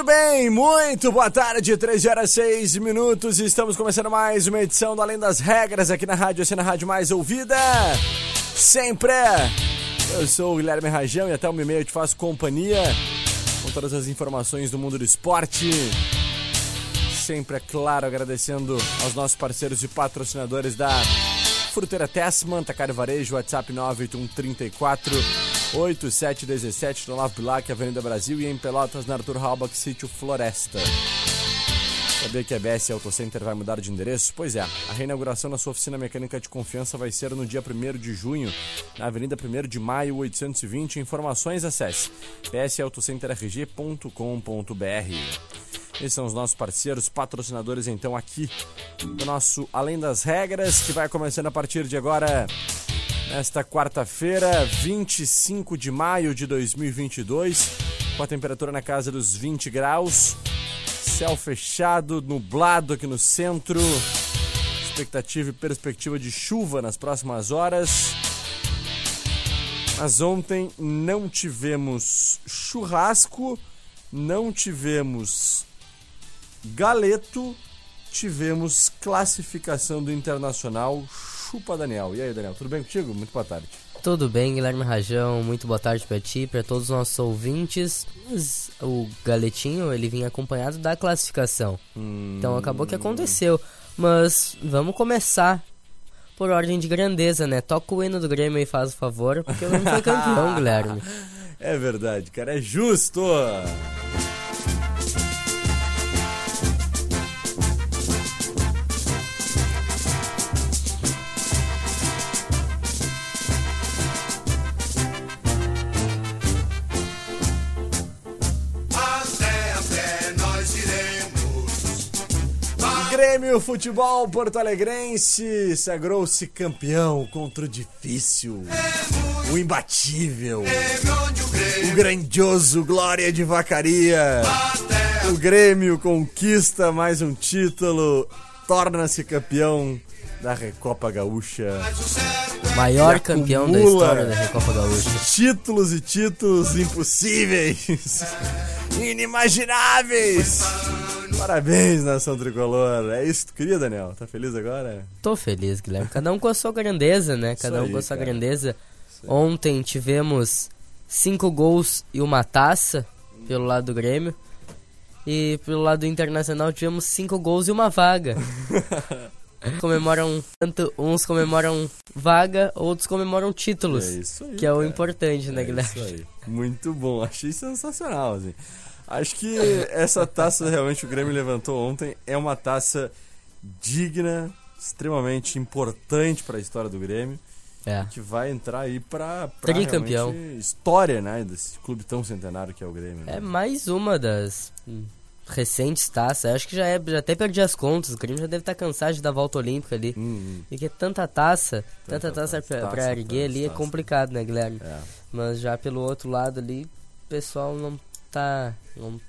Muito bem, muito boa tarde, 13 horas 6 minutos. Estamos começando mais uma edição do Além das Regras aqui na Rádio, essa na Rádio Mais Ouvida. Sempre. Eu sou o Guilherme Rajão e até o e-mail eu te faço companhia com todas as informações do mundo do esporte. Sempre, é claro, agradecendo aos nossos parceiros e patrocinadores da Fruteira Tessman, Tacário Varejo, WhatsApp 98134 8717 no Lavo Bilac, Avenida Brasil e em Pelotas, na Arthur Halbach, Sítio Floresta. Sabia que a BS Auto Center vai mudar de endereço? Pois é, a reinauguração na sua oficina mecânica de confiança vai ser no dia 1 de junho, na Avenida 1 de Maio, 820. Informações acesse bsautocenterrg.com.br. Esses são os nossos parceiros, patrocinadores então aqui do nosso Além das Regras, que vai começando a partir de agora Nesta quarta-feira, 25 de maio de 2022, com a temperatura na casa dos 20 graus, céu fechado, nublado aqui no centro, expectativa e perspectiva de chuva nas próximas horas. Mas ontem não tivemos churrasco, não tivemos galeto, tivemos classificação do Internacional Chupa Daniel. E aí, Daniel, tudo bem contigo? Muito boa tarde. Tudo bem, Guilherme Rajão. Muito boa tarde para ti, para todos os nossos ouvintes. Mas o Galetinho, ele vinha acompanhado da classificação. Hum... Então acabou que aconteceu. Mas vamos começar por ordem de grandeza, né? Toca o hino do Grêmio e faz o favor, porque eu não foi campeão, Guilherme. É verdade, cara, é justo! Grêmio Futebol Porto Alegrense sagrou-se campeão contra o difícil, o imbatível, o grandioso Glória de Vacaria. O Grêmio conquista mais um título, torna-se campeão da Recopa Gaúcha. Maior campeão da história da Recopa Gaúcha. Títulos e títulos impossíveis, inimagináveis. Parabéns, nação tricolor. É isso que tu queria, Daniel? Tá feliz agora? Tô feliz, Guilherme. Cada um com a sua grandeza, né? Cada um com a sua cara. grandeza. Ontem tivemos cinco gols e uma taça pelo lado do Grêmio. E pelo lado internacional tivemos cinco gols e uma vaga. comemoram tanto uns comemoram vaga, outros comemoram títulos. É isso aí, que é o importante, né, é Guilherme? Isso aí. Muito bom, achei sensacional, assim. Acho que essa taça realmente o Grêmio levantou ontem é uma taça digna, extremamente importante para a história do Grêmio. É. Que vai entrar aí para tricampeão história, né, desse clube tão centenário que é o Grêmio. Né? É mais uma das recentes taças. Acho que já é, já até perdi as contas. O Grêmio já deve estar tá cansado de dar volta olímpica ali. Hum, Porque tanta taça, tanta, tanta taça, taça para erguer ali é taça. é complicado, né, Guilherme? É. Mas já pelo outro lado ali, o pessoal não tá. Não,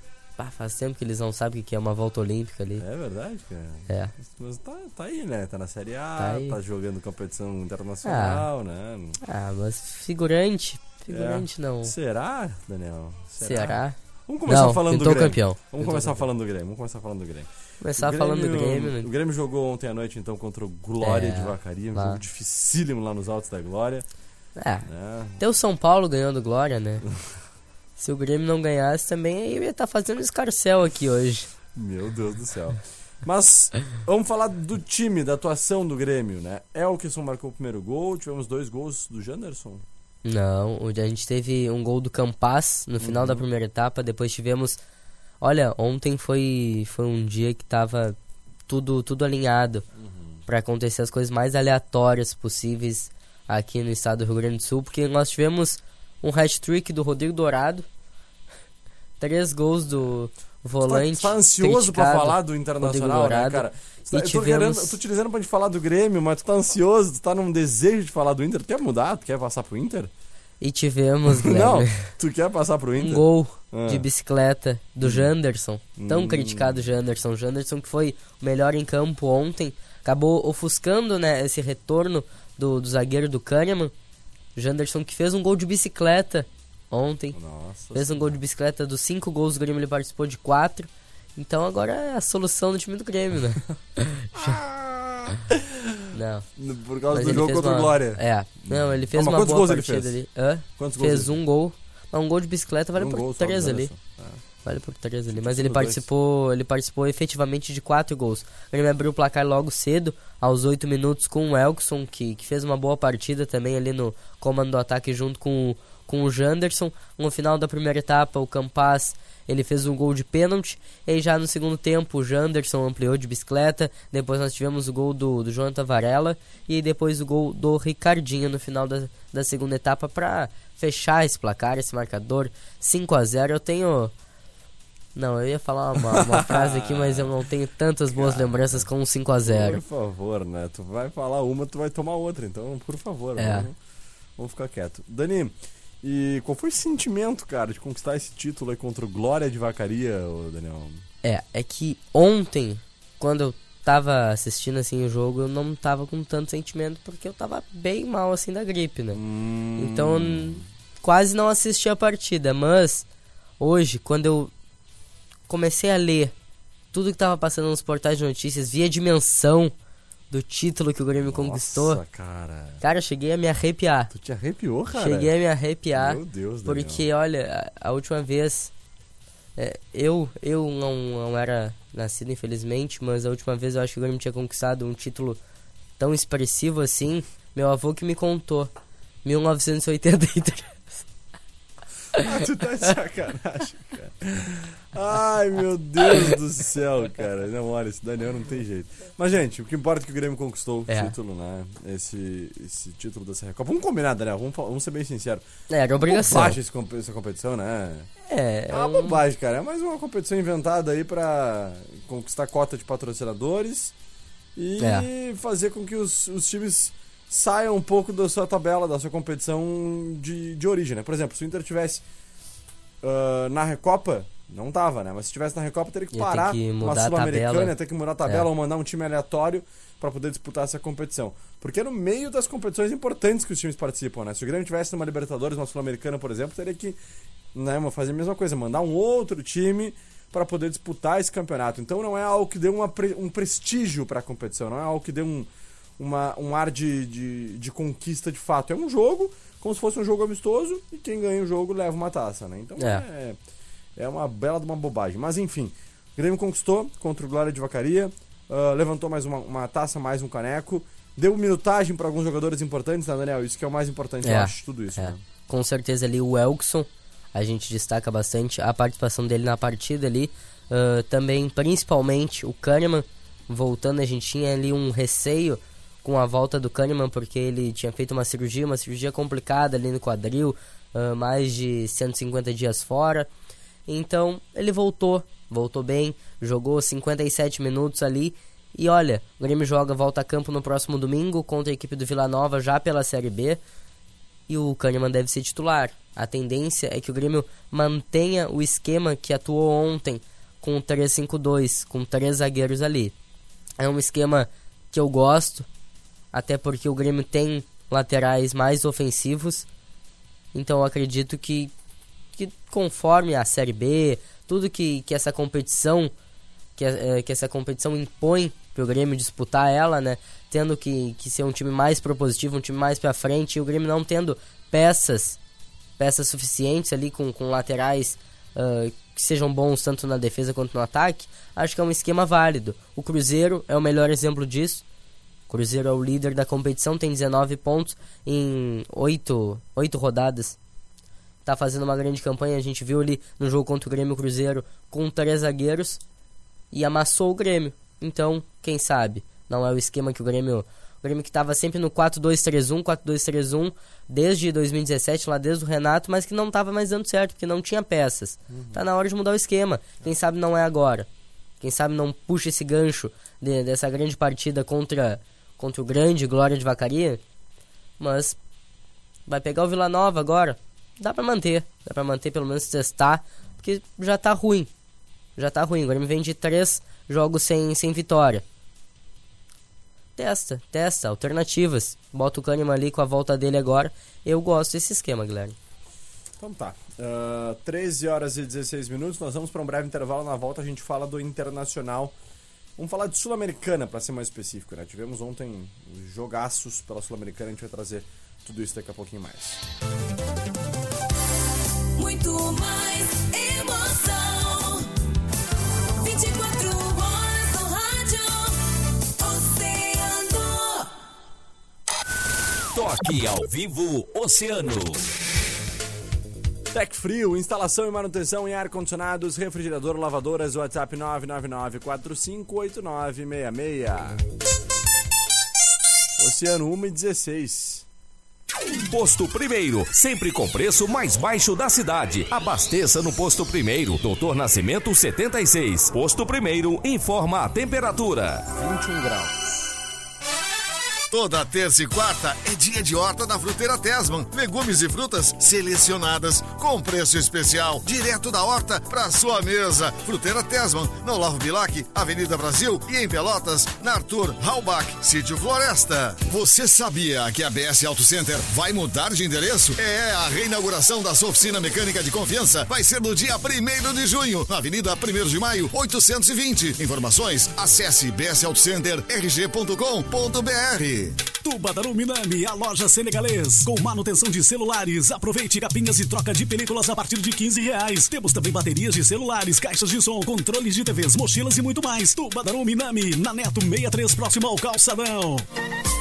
ah, faz tempo que eles não sabem o que é uma volta olímpica ali. É verdade, cara. É. Mas tá, tá aí, né? Tá na Série A, tá, tá jogando competição internacional, ah. né? Ah, mas figurante. Figurante é. não. Será, Daniel? Será? Será? Vamos começar não, falando do Grêmio. campeão. Vamos começar campeão. falando do Grêmio. Vamos começar falando do Grêmio. Começar Grêmio, falando do Grêmio. Né? O Grêmio jogou ontem à noite, então, contra o Glória é, de Vacaria. Um lá. jogo dificílimo lá nos altos da Glória. É. é. Até o São Paulo ganhando Glória, né? Se o Grêmio não ganhasse também, eu ia estar tá fazendo escarcel aqui hoje. Meu Deus do céu. Mas vamos falar do time, da atuação do Grêmio, né? É o que só marcou o primeiro gol, tivemos dois gols do Janderson. Não, a gente teve um gol do Campas no final uhum. da primeira etapa, depois tivemos... Olha, ontem foi, foi um dia que tava tudo, tudo alinhado uhum. para acontecer as coisas mais aleatórias possíveis aqui no estado do Rio Grande do Sul, porque nós tivemos um hat-trick do Rodrigo Dourado, três gols do volante. Você tá, tá ansioso pra falar do Internacional, né, cara? Tá, eu, tô tivemos... querendo, eu tô te dizendo pra gente falar do Grêmio, mas tu tá ansioso, tu tá num desejo de falar do Inter. Tu quer mudar? Tu quer passar pro Inter? E tivemos, Não, tu quer passar pro Inter? Um gol ah. de bicicleta do hum. Janderson. Tão hum. criticado Janderson. Janderson que foi o melhor em campo ontem. Acabou ofuscando, né, esse retorno do, do zagueiro do Kahneman. Janderson que fez um gol de bicicleta ontem. Nossa fez um gol de bicicleta dos cinco gols do Grêmio, ele participou de quatro. Então agora é a solução do time do Grêmio, né? não. Por causa mas do jogo contra o Glória. É. Não, ele fez não, uma boa partida fez? ali. Hã? Quantos fez gols um gol. Não, um gol de bicicleta vale um por três ali. É. Vale por três ali. Mas ele participou, dois. ele participou efetivamente de quatro gols. Ele abriu o placar logo cedo, aos oito minutos, com o Elkson, que, que fez uma boa partida também ali no comando do ataque junto com o com o Janderson. No final da primeira etapa, o Campas ele fez um gol de pênalti. E já no segundo tempo, o Janderson ampliou de bicicleta. Depois nós tivemos o gol do, do Jonathan Varela. E depois o gol do Ricardinho no final da, da segunda etapa para fechar esse placar, esse marcador 5 a 0 Eu tenho. Não, eu ia falar uma, uma frase aqui, mas eu não tenho tantas boas Cara, lembranças com um 5 a 0 Por favor, né? Tu vai falar uma, tu vai tomar outra. Então, por favor, é. vamos, vamos ficar quieto. Dani, e qual foi o sentimento, cara, de conquistar esse título aí contra o Glória de Vacaria, Daniel? É, é que ontem, quando eu tava assistindo assim o jogo, eu não tava com tanto sentimento porque eu tava bem mal assim da gripe, né? Hum... Então quase não assisti a partida, mas hoje, quando eu comecei a ler tudo que tava passando nos portais de notícias, via a dimensão do título que o Grêmio Nossa, conquistou. cara. Cara, eu cheguei a me arrepiar. Tu te arrepiou, cara? Cheguei a me arrepiar. Meu Deus, Daniel. Porque, olha, a, a última vez. É, eu eu não, não era nascido, infelizmente, mas a última vez eu acho que o Grêmio tinha conquistado um título tão expressivo assim. Meu avô que me contou. 1983. Ah, tu tá de sacanagem, cara. Ai, meu Deus do céu, cara. Não, olha, esse Daniel não tem jeito. Mas, gente, o que importa é que o Grêmio conquistou o é. título, né? Esse, esse título da Serra Copa. Vamos combinar, Daniel, vamos, vamos ser bem sinceros. É, era obrigação. Bobagem essa competição, né? É. É uma um... bobagem, cara. É mais uma competição inventada aí pra conquistar cota de patrocinadores e é. fazer com que os, os times saiam um pouco da sua tabela, da sua competição de, de origem, né? Por exemplo, se o Inter tivesse uh, na Recopa, não tava, né? Mas se tivesse na Recopa, teria que parar que uma Sul-Americana, ter que mudar a tabela é. ou mandar um time aleatório para poder disputar essa competição. Porque é no meio das competições importantes que os times participam, né? Se o Grêmio tivesse numa Libertadores, uma Sul-Americana, por exemplo, teria que né, fazer a mesma coisa, mandar um outro time para poder disputar esse campeonato. Então não é algo que dê uma, um prestígio para a competição, não é algo que dê um, uma, um ar de, de, de, conquista de fato. É um jogo, como se fosse um jogo amistoso, e quem ganha o jogo leva uma taça, né? Então é, é, é uma bela de uma bobagem. Mas enfim, o Grêmio conquistou contra o Glória de Vacaria, uh, levantou mais uma, uma taça, mais um caneco, deu minutagem para alguns jogadores importantes, né, Daniel? Isso que é o mais importante, é, eu acho, tudo isso. É. Né? Com certeza ali o Elkson, a gente destaca bastante a participação dele na partida ali. Uh, também, principalmente, o Kahneman voltando, a gente tinha ali um receio com a volta do Kahneman, porque ele tinha feito uma cirurgia, uma cirurgia complicada ali no quadril, uh, mais de 150 dias fora. Então ele voltou, voltou bem, jogou 57 minutos ali. E olha, o Grêmio joga volta a campo no próximo domingo contra a equipe do Vila Nova já pela Série B. E o Kahneman deve ser titular. A tendência é que o Grêmio mantenha o esquema que atuou ontem com o 3-5-2, com três zagueiros ali. É um esquema que eu gosto, até porque o Grêmio tem laterais mais ofensivos. Então eu acredito que, que conforme a Série B, tudo que, que essa competição que, é, que essa competição impõe para o Grêmio disputar ela, né? Tendo que, que ser um time mais propositivo, um time mais para frente, e o Grêmio não tendo peças peças suficientes ali com, com laterais uh, que sejam bons tanto na defesa quanto no ataque, acho que é um esquema válido. O Cruzeiro é o melhor exemplo disso Cruzeiro é o líder da competição, tem 19 pontos em 8, 8 rodadas. Tá fazendo uma grande campanha, a gente viu ali no jogo contra o Grêmio Cruzeiro com três zagueiros e amassou o Grêmio. Então, quem sabe, não é o esquema que o Grêmio o Grêmio que estava sempre no 4-2-3-1, 4-2-3-1, desde 2017, lá desde o Renato, mas que não estava mais dando certo, porque não tinha peças. Uhum. Tá na hora de mudar o esquema. Quem sabe não é agora. Quem sabe não puxa esse gancho de, dessa grande partida contra, contra o grande Glória de Vacaria. Mas vai pegar o Vila Nova agora. Dá para manter. Dá para manter, pelo menos testar. Porque já tá ruim. Já tá ruim. O Grêmio vem de três jogos sem, sem vitória. Testa, testa, alternativas. Bota o Kahneman ali com a volta dele agora. Eu gosto desse esquema, Guilherme. Então tá. Uh, 13 horas e 16 minutos. Nós vamos para um breve intervalo. Na volta a gente fala do Internacional. Vamos falar de Sul-Americana, para ser mais específico, né? Tivemos ontem jogaços pela Sul-Americana. A gente vai trazer tudo isso daqui a pouquinho mais. Muito mais emoção. 24 Toque ao vivo Oceano. Tec Frio, instalação e manutenção em ar-condicionados, refrigerador, lavadoras, WhatsApp 999458966. Oceano 1 e 16. Posto Primeiro, sempre com preço mais baixo da cidade. Abasteça no Posto Primeiro, Doutor Nascimento 76. Posto Primeiro informa a temperatura: 21 graus. Toda terça e quarta é dia de horta da Fruteira Tesman. Legumes e frutas selecionadas com preço especial, direto da horta para sua mesa. Fruteira Tesman, no Lavo Bilac, Avenida Brasil e em Pelotas, na Arthur Halbach, Sítio Floresta. Você sabia que a BS Auto Center vai mudar de endereço? É, a reinauguração da sua oficina mecânica de confiança vai ser no dia 1 de junho, na Avenida 1 de Maio, 820. Informações, acesse bsautocenterrg.com.br. Tubadaru Minami, a loja senegalês. Com manutenção de celulares. Aproveite capinhas e troca de películas a partir de 15 reais. Temos também baterias de celulares, caixas de som, controles de TVs, mochilas e muito mais. Tubadaru Minami, na Neto 63, próximo ao Calçadão.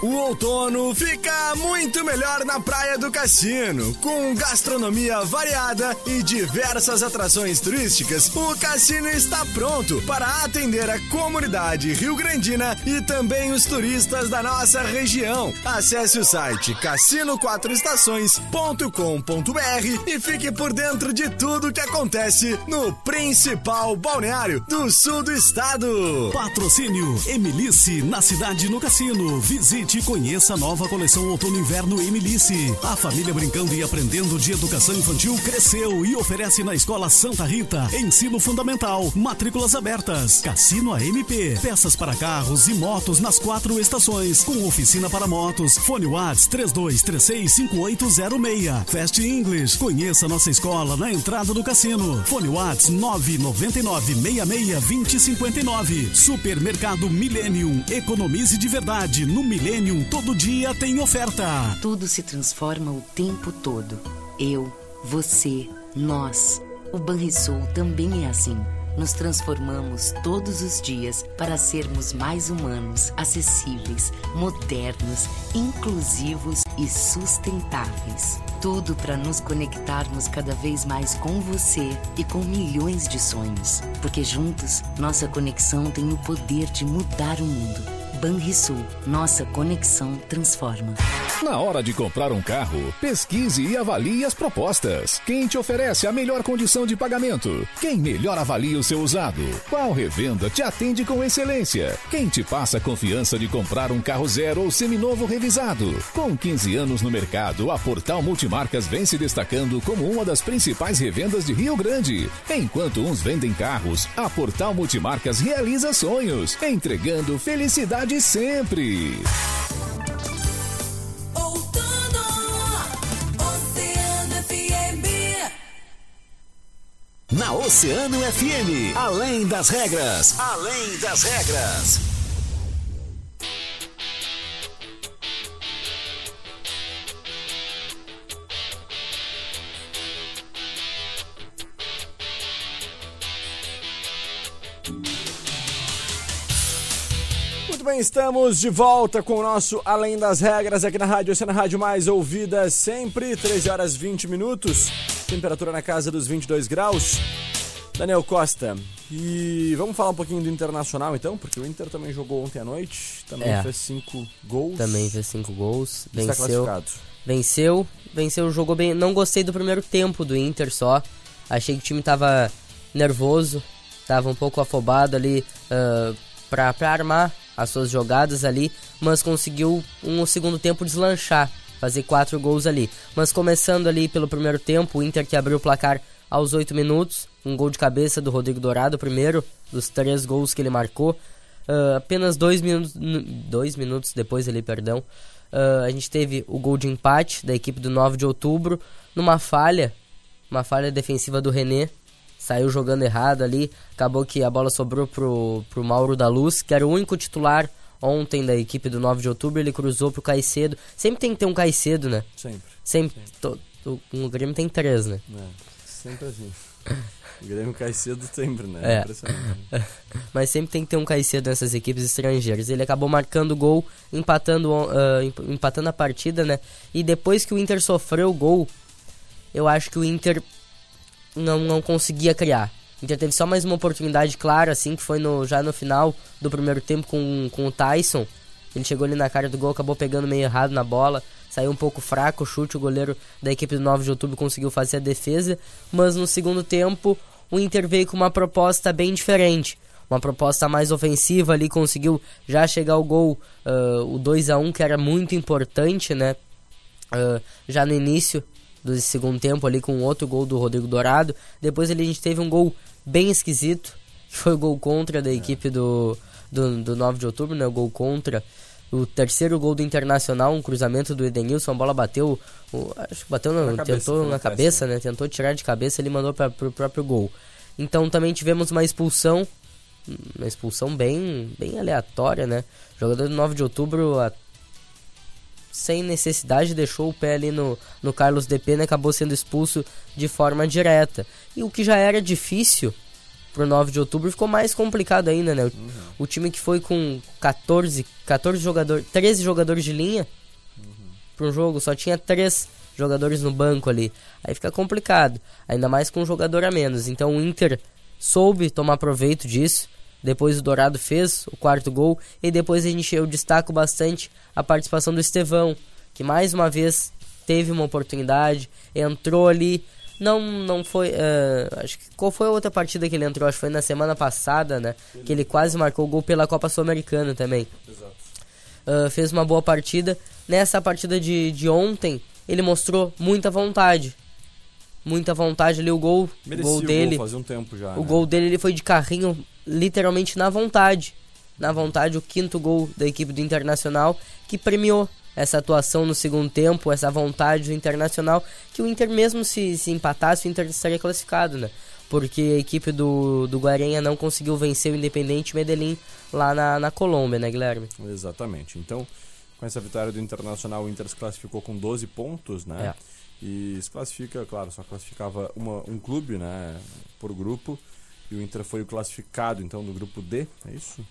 O outono fica muito melhor na Praia do Cassino. Com gastronomia variada e diversas atrações turísticas, o cassino está pronto para atender a comunidade rio-grandina e também os turistas da nossa região. Acesse o site cassino4estações.com.br e fique por dentro de tudo que acontece no principal balneário do sul do estado. Patrocínio Emilice, na cidade no cassino. Visite e conheça a nova coleção Outono Inverno Emilice. A família brincando e aprendendo de educação infantil cresceu e oferece na Escola Santa Rita ensino fundamental, matrículas abertas, Cassino AMP, peças para carros e motos nas quatro estações, com oficina para motos. Fone Whats 32365806. Fast English. Conheça nossa escola na entrada do cassino. Fone Whats 999662059. Supermercado Millennium. Economize de verdade no Millennium todo dia tem oferta. Tudo se transforma o tempo todo. Eu, você, nós. O Banrisul também é assim. Nos transformamos todos os dias para sermos mais humanos, acessíveis, modernos, inclusivos e sustentáveis. Tudo para nos conectarmos cada vez mais com você e com milhões de sonhos. Porque juntos, nossa conexão tem o poder de mudar o mundo. Banrisul, nossa conexão transforma. Na hora de comprar um carro, pesquise e avalie as propostas. Quem te oferece a melhor condição de pagamento? Quem melhor avalia o seu usado? Qual revenda te atende com excelência? Quem te passa a confiança de comprar um carro zero ou seminovo revisado? Com 15 anos no mercado, a Portal Multimarcas vem se destacando como uma das principais revendas de Rio Grande. Enquanto uns vendem carros, a Portal Multimarcas realiza sonhos, entregando felicidade sempre. Na Oceano FM, além das regras, além das regras. Muito bem, estamos de volta com o nosso Além das Regras aqui na Rádio Oceana Rádio Mais Ouvida sempre, 13 horas 20 minutos, temperatura na casa dos 22 graus. Daniel Costa, e vamos falar um pouquinho do Internacional então, porque o Inter também jogou ontem à noite, também É. fez 5 gols. Também fez cinco gols, está venceu, classificado. venceu, venceu, jogou bem. Não gostei do primeiro tempo do Inter só. Achei que o time tava nervoso, tava um pouco afobado ali ah, pra, pra armar as suas jogadas ali, mas conseguiu um segundo tempo deslanchar, fazer quatro gols ali. Mas começando ali pelo primeiro tempo, o Inter que abriu o placar aos oito minutos, um gol de cabeça do Rodrigo Dourado, primeiro dos três gols que ele marcou. Ah, apenas dois dois minutos depois ali, perdão, ah, a gente teve o gol de empate da equipe do 9 de outubro, numa falha, uma falha defensiva do René, saiu jogando errado ali, acabou que a bola sobrou pro, pro Mauro da Luz, que era o único titular ontem da equipe do 9 de outubro, ele cruzou pro Caicedo, sempre tem que ter um Caicedo, né? Sempre, Sempre, to- o Grêmio tem três, né? né? Sempre assim. O Grêmio cai cedo sempre, né? É. Impressionante. Mas sempre tem que ter um Caicedo nessas equipes estrangeiras. Ele acabou marcando o gol, empatando, emp- empatando a partida, né? E depois que o Inter sofreu o gol, eu acho que o Inter não, não conseguia criar. Inter teve só mais uma oportunidade clara, assim, que foi no, já no final do primeiro tempo com, com o Tyson. Ele chegou ali na cara do gol, acabou pegando meio errado na bola, saiu um pouco fraco o chute, o goleiro da equipe do 9 de outubro conseguiu fazer a defesa, mas no segundo tempo o Inter veio com uma proposta bem diferente. Uma proposta mais ofensiva ali, conseguiu já chegar ao gol, ah, o 2 a 1 que era muito importante, né? Ah, já no início do segundo tempo ali com outro gol do Rodrigo Dourado. Depois ali a gente teve um gol bem esquisito, que foi o gol contra da equipe do, do, do 9 de outubro, né? O gol contra. O terceiro gol do Internacional, um cruzamento do Edenilson, a bola bateu, o- acho que bateu, Na cabeça, tentou na na cabeça, né? Tentou tirar de cabeça, ele mandou para o próprio gol. Então também tivemos uma expulsão, uma expulsão bem, bem aleatória, né? O jogador do 9 de outubro, a- sem necessidade, deixou o pé ali no, no Carlos DP, né? Acabou sendo expulso de forma direta. E o que já era difícil pro 9 de outubro ficou mais complicado ainda, né? O, o time que foi com 14, 14 jogadores, 13 jogadores de linha para um jogo, só tinha três jogadores no banco ali. Aí fica complicado, ainda mais com um jogador a menos. Então o Inter soube tomar proveito disso. Depois o Dourado fez o quarto gol e depois a gente eu destaco bastante a participação do Estevão, que mais uma vez teve uma oportunidade, entrou ali, não não foi, eh, acho que qual foi a outra partida que ele entrou? Acho que foi na semana passada, né? Que ele quase marcou o gol pela Copa Sul-Americana também. Ah, fez uma boa partida. Nessa partida de, de ontem, ele mostrou muita vontade. Muita vontade ali, o gol, o gol o dele. gol fazia um já. O né? gol dele ele foi de carrinho, literalmente na vontade. Na vontade, o quinto gol da equipe do Internacional, que premiou essa atuação no segundo tempo, essa vontade do Internacional, que o Inter mesmo se, se empatasse, o Inter estaria classificado, né? Porque a equipe do, do Guarenha não conseguiu vencer o Independente Medellín lá na, na Colômbia, né, Guilherme? Exatamente. Então, com essa vitória do Internacional, o Inter se classificou com 12 pontos, né? É. E se classifica, claro, só classificava uma, um clube, né? Por grupo. E o Inter foi o classificado, então, do grupo D, é isso?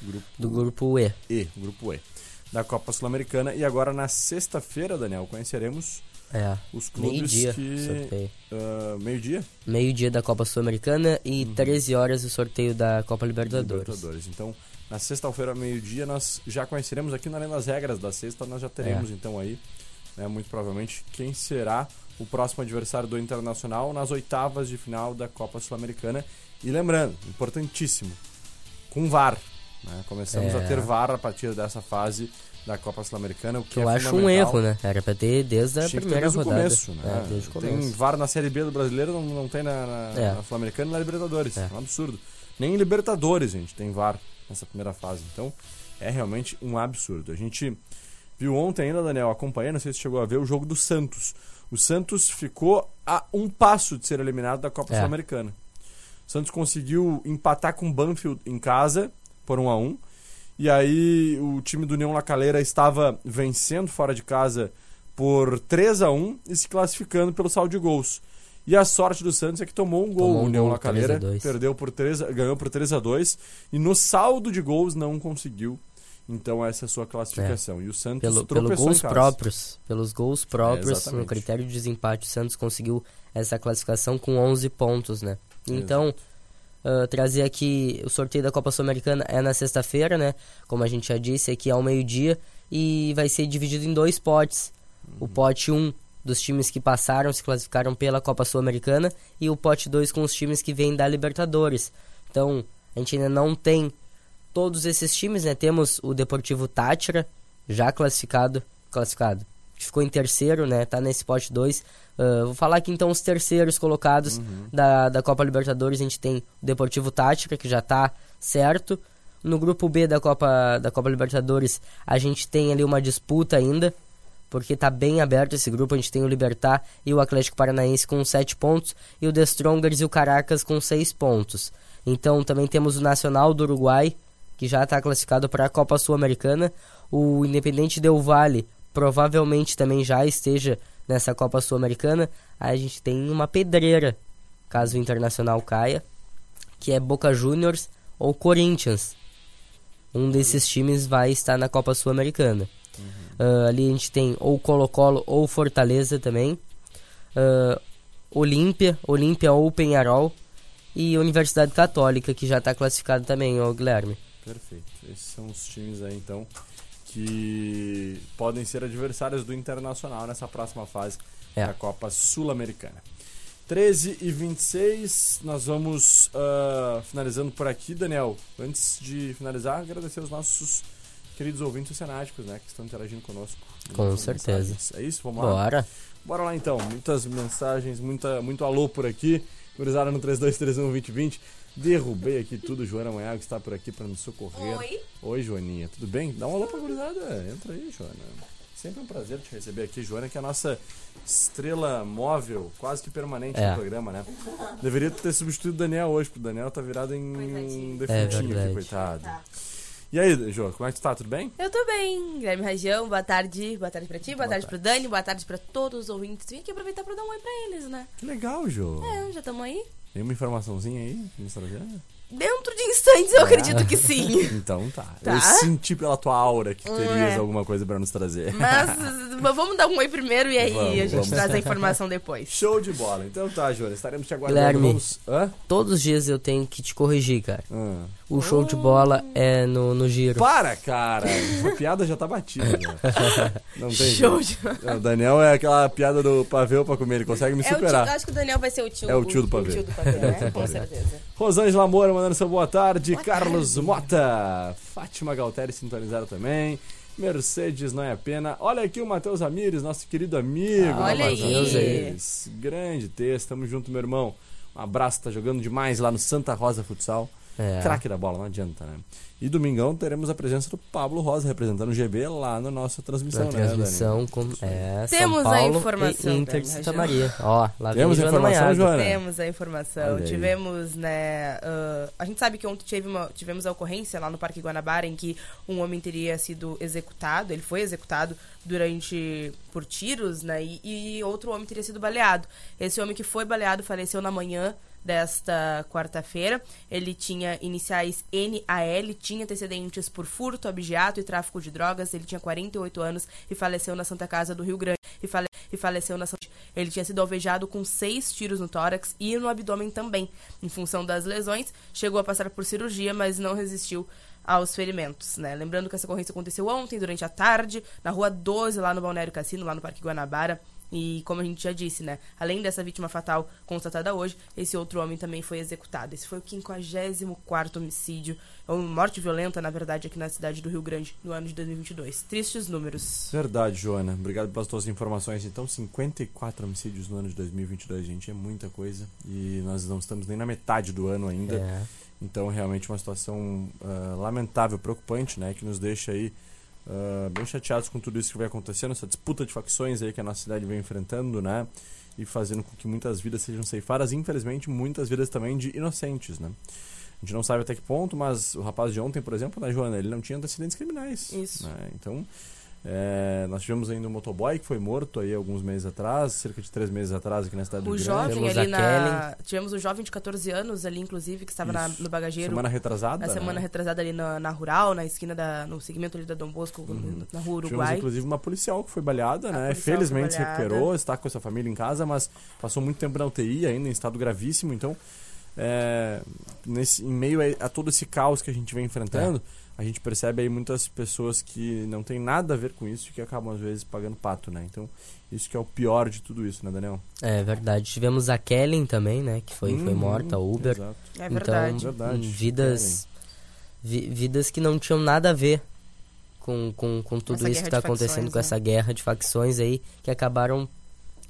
Grupo Do grupo E. E, grupo E, da Copa Sul-Americana. E agora, na sexta-feira, Daniel, conheceremos É. os clubes Meio-dia, que... sorteio. ah, Meio-dia? Meio-dia da Copa Sul-Americana e 13 horas o sorteio da Copa Libertadores. Libertadores. Então, na sexta-feira, meio-dia, nós já conheceremos aqui na Além das Regras da sexta, nós já teremos É. então aí, né, muito provavelmente, quem será o próximo adversário do Internacional nas oitavas de final da Copa Sul-Americana. E lembrando, importantíssimo, com VAR. Né? Começamos É. a ter VAR a partir dessa fase da Copa Sul-Americana, o que, Que é eu acho um erro, né? Era pra ter desde a Tinha primeira desde rodada. começo, né? É, desde o Tem começo. VAR na Série B do brasileiro, não, não tem na, na, É. na Sul-Americana e na Libertadores. É. É um absurdo. Nem em Libertadores, gente, tem VAR nessa primeira fase. Então, é realmente um absurdo. A gente viu ontem ainda, Daniel, acompanhando, não sei se chegou a ver, o jogo do Santos. O Santos ficou a um passo de ser eliminado da Copa É. Sul-Americana. O Santos conseguiu empatar com o Banfield em casa, por 1 a 1 E aí o time do União Lacaleira estava vencendo fora de casa por 3 a 1 e se classificando pelo saldo de gols. E a sorte do Santos é que tomou um gol. Tomou um o União gol, Lacaleira 3 a 2. perdeu por 3, a- ganhou por 3 a 2 e no saldo de gols não conseguiu Então essa é a sua classificação. E o Santos Pelo, pelo gols próprios, pelos gols próprios, exatamente. no critério de desempate, o Santos conseguiu essa classificação com 11 pontos, né? Então, ah, trazer aqui o sorteio da Copa Sul-Americana é na sexta-feira, né? Como a gente já disse, aqui ao meio-dia e vai ser dividido em dois potes. O pote 1 dos times que passaram, se classificaram pela Copa Sul-Americana e o pote 2 com os times que vêm da Libertadores. Então, a gente ainda não tem todos esses times, né? Temos o Deportivo Tátira, já classificado, classificado. Que Ficou em terceiro, né? Tá nesse pote 2. vou falar aqui então os terceiros colocados da, da Copa Libertadores. A gente tem o Deportivo Tátira, que já tá certo. No grupo B da Copa, da Copa Libertadores, a gente tem ali uma disputa ainda, porque tá bem aberto esse grupo. A gente tem o Libertar e o Atlético Paranaense com 7 pontos, e o The Strongers e o Caracas com 6 pontos. Então também temos o Nacional do Uruguai, que já está classificado para a Copa Sul-Americana. O Independente Del Valle provavelmente também já esteja nessa Copa Sul-Americana. Aí a gente tem uma pedreira, caso o Internacional caia, que é Boca Juniors ou Corinthians. Um desses times vai estar na Copa Sul-Americana. Ah, ali a gente tem ou Colo-Colo ou Fortaleza também. Ah, Olímpia, Olímpia ou Penharol. E Universidade Católica, que já está classificado também, ô Guilherme. Perfeito. Esses são os times aí, então, que podem ser adversários do Internacional nessa próxima fase É. da Copa Sul-Americana. 13 e 26, nós vamos ah, finalizando por aqui, Daniel. Antes de finalizar, agradecer aos nossos queridos ouvintes oceanáticos, né, que estão interagindo conosco. Com certeza. mensagens. É isso? Vamos lá? Bora. Bora lá então, muitas mensagens, muita, muito alô por aqui. Gurizada no 3231-2020. Derrubei aqui tudo, Joana Manhago está por aqui para nos socorrer. Oi. Oi, Joaninha, tudo bem? Dá um alô pra gurizada, entra aí, Joana. Sempre um prazer te receber aqui, Joana, que é a nossa estrela móvel, quase que permanente É. no programa, né? Deveria ter substituído o Daniel hoje, porque o Daniel tá virado em Coitadinho. defuntinho aqui, coitado. Tá. E aí, Jo, como é que tu tá? Tudo bem? Eu tô bem, Guilherme Rajão, boa tarde. Boa tarde pra ti, boa, tarde, pro Dani, boa tarde pra todos os ouvintes. Vim aqui aproveitar pra dar um oi pra eles, né? Que legal, Jo. É, já estamos aí? Tem uma informaçãozinha aí que nos trazer? Dentro de instantes, eu acredito que sim. Então tá. Tá. Eu senti pela tua aura que terias É. alguma coisa pra nos trazer. Mas mas vamos dar um oi primeiro e aí Vamos, a gente vamos. traz a informação depois. Show de bola. Então tá, Joana, estaremos te aguardando. Guilherme. Vamos... Hã? Todos os dias eu tenho que te corrigir, cara. Hã? O show de bola é no, no giro. Para, cara! Essa piada já tá batida. Já. Não tem Show de O Daniel é aquela piada do pavê pra comer, ele consegue me É o tio, superar. acho que o Daniel vai ser o tio. É o tio do pavê. O tio do pavê, né? Com certeza. Rosângela Moura mandando seu boa tarde. Carlos Mota. Fátima Galteri sintonizada também. Mercedes não é pena. Olha aqui o Matheus Amires, nosso querido amigo. Ah, olha Matheus aí. Amires. Grande texto, tamo junto, meu irmão. Um abraço, tá jogando demais lá no Santa Rosa Futsal. É. Craque da bola, não adianta, né? E domingão teremos a presença do Pablo Rosa representando o GB lá na nossa transmissão, Na né, transmissão com é, Temos São a Paulo informação, e Inter de Dani Santa Rajão. Maria. Ó, lá Temos a informação. Joana? Temos a informação. Tivemos, né? ah, a gente sabe que ontem teve uma, tivemos a ocorrência lá no Parque Guanabara em que um homem teria sido executado. Ele foi executado durante por tiros, né? E, e outro homem teria sido baleado. Esse homem que foi baleado faleceu na manhã desta quarta-feira. Ele tinha iniciais NAL, tinha antecedentes por furto, abigeato e tráfico de drogas. Ele tinha 48 anos e faleceu na Santa Casa do Rio Grande. E, fale- e faleceu na Santa... Ele tinha sido alvejado com seis tiros no tórax e no abdômen também. Em função das lesões, chegou a passar por cirurgia, mas não resistiu aos ferimentos, né? Lembrando que essa ocorrência aconteceu ontem, durante a tarde, na rua 12, lá no Balneário Cassino, lá no Parque Guanabara. E como a gente já disse, né? Além dessa vítima fatal constatada hoje, esse outro homem também foi executado. Esse foi o 54 homicídio, ou morte violenta, na verdade, aqui na cidade do Rio Grande, no ano de 2022. Tristes números. Verdade, Joana. Obrigado pelas tuas informações. Então, 54 homicídios no ano de 2022, gente, é muita coisa. E nós não estamos nem na metade do ano ainda. É. Então, realmente uma situação ah, lamentável, preocupante, né? Que nos deixa aí ah, bem chateados com tudo isso que vai acontecendo, essa disputa de facções aí que a nossa cidade vem enfrentando, né? E fazendo com que muitas vidas sejam ceifadas, infelizmente, muitas vidas também de inocentes, né? A gente não sabe até que ponto, mas o rapaz de ontem, por exemplo, né, Joana, ele não tinha antecedentes criminais. Isso. né? Então, É, nós tivemos ainda um motoboy que foi morto aí alguns meses atrás, cerca de três meses atrás aqui na cidade do O Rio Grande. jovem Temos ali a na. Tivemos o jovem de 14 anos ali, inclusive, que estava na- no bagageiro. Semana retrasada. Na semana né? retrasada ali na, na Rural, na esquina da. no segmento ali da Dom Bosco, na rua Tivemos Uruguai. inclusive uma policial que foi baleada, A né? Felizmente se baleada. recuperou, está com essa família em casa, mas passou muito tempo na UTI ainda, em estado gravíssimo. Então, é, nesse, em meio a, a todo esse caos que a gente vem enfrentando, É. a gente percebe aí muitas pessoas que não tem nada a ver com isso e que acabam às vezes pagando pato, né? Então, isso que é o pior de tudo isso, né, Daniel? É verdade. Tivemos a Kellen também, né? Que foi, foi Uhum, morta, a Uber. Exato. É verdade. Então, Verdade. hum, vidas, vi- vidas que não tinham nada a ver com, com, com tudo Essa isso que tá de acontecendo, facções, com né? essa guerra de facções aí, que acabaram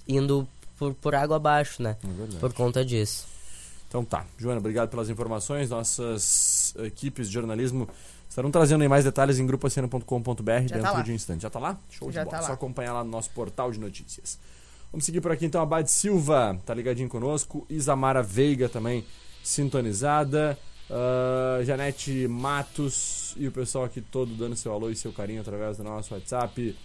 indo por, por água abaixo, né? É verdade. Por conta disso. Então tá. Joana, obrigado pelas informações. Nossas equipes de jornalismo estarão trazendo aí mais detalhes em grupoacena.com.br dentro tá de um instante. Já tá lá? Show Já de bola. tá. Só acompanhar lá no nosso portal de notícias. Vamos seguir por aqui então. A Bade Silva tá ligadinho conosco. Isamara Veiga também sintonizada. Ah, Janete Matos e o pessoal aqui todo dando seu alô e seu carinho através do nosso WhatsApp.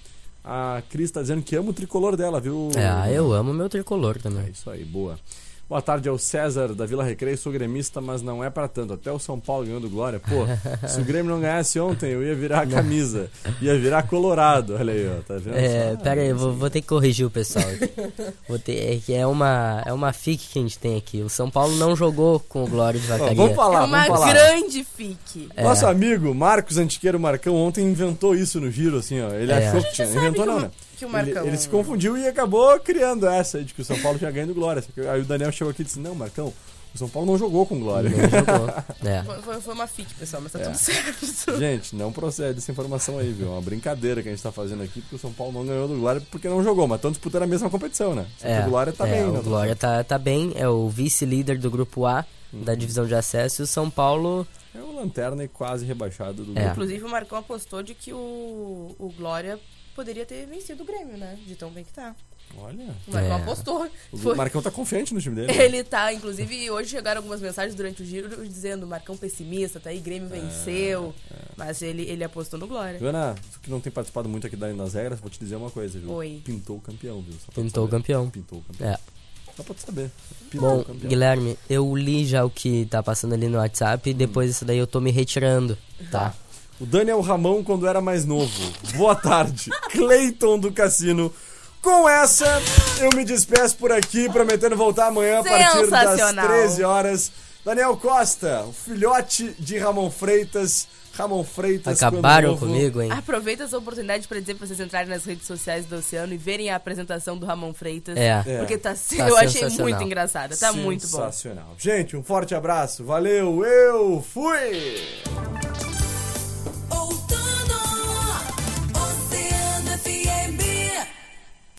A Cris tá dizendo que ama o tricolor dela, viu? É, eu amo meu tricolor É também. isso aí, boa. Boa tarde ao César da Vila Recreio, sou gremista, mas não é pra tanto. Até o São Paulo ganhou do Glória. Pô, se o Grêmio não ganhasse ontem, eu ia virar a camisa. Ia virar colorado. Olha aí, ó. Tá vendo? É, pera aí, vou, vou ter que corrigir o pessoal vou ter, é que é uma, é uma fic que a gente tem aqui. O São Paulo não jogou com o Glória de Ó, Vacaria. vamos falar, é uma vamos falar. grande fique. É. Nosso amigo Marcos Antiqueiro Marcão ontem inventou isso no giro, assim, ó. Ele É. achou que tinha. Inventou não, o- né? Que o Ele, Marcão- ele se confundiu e acabou criando essa aí de que o São Paulo tinha ganho do Glória. Que Aí o Daniel chegou aqui e disse: Não, Marcão, o São Paulo não jogou com Glória. Não jogou. É. Foi, foi- uma fique, pessoal, mas tá É. tudo certo. Gente, não procede essa informação aí, viu? É uma brincadeira que a gente tá fazendo aqui, porque o São Paulo não ganhou do Glória porque não jogou, mas estão disputando a mesma competição, né? Só É, o Glória tá é, bem, né? O Glória tá, tá bem, é o vice-líder do grupo A da Uhum. divisão de acesso e o São Paulo. É o lanterna e quase rebaixado do É. grupo. Inclusive, o Marcão apostou de que o, o Glória poderia ter vencido o Grêmio, né? De tão bem que tá. Olha. O Marcão É. apostou. O Foi- Marcão tá confiante no time dele. né? Ele tá, inclusive, hoje chegaram algumas mensagens durante o giro dizendo Marcão pessimista, tá aí, Grêmio venceu. Mas ele, ele apostou no Glória. Joana, tu que não tem participado muito aqui da- nas regras, vou te dizer uma coisa, viu? Oi. Pintou o campeão, viu? Pintou o campeão. Pintou o campeão. É. Só pra tu saber. Pintou Bom, o campeão. Guilherme, eu li já o que tá passando ali no WhatsApp e depois disso daí eu tô me retirando, tá? O Daniel Ramão quando era mais novo. Boa tarde. Cleiton do Cassino. Com essa, eu me despeço por aqui, prometendo voltar amanhã a partir das Sensacional. 13 horas. Daniel Costa, o filhote de Ramon Freitas. Ramon Freitas. Acabaram novo. comigo, hein? Aproveita essa oportunidade pra dizer pra vocês entrarem nas redes sociais do Oceano e verem a apresentação do Ramon Freitas. É. É. Porque tá, Tá eu achei muito engraçada. Tá muito bom. Sensacional. Gente, um forte abraço. Valeu, eu fui!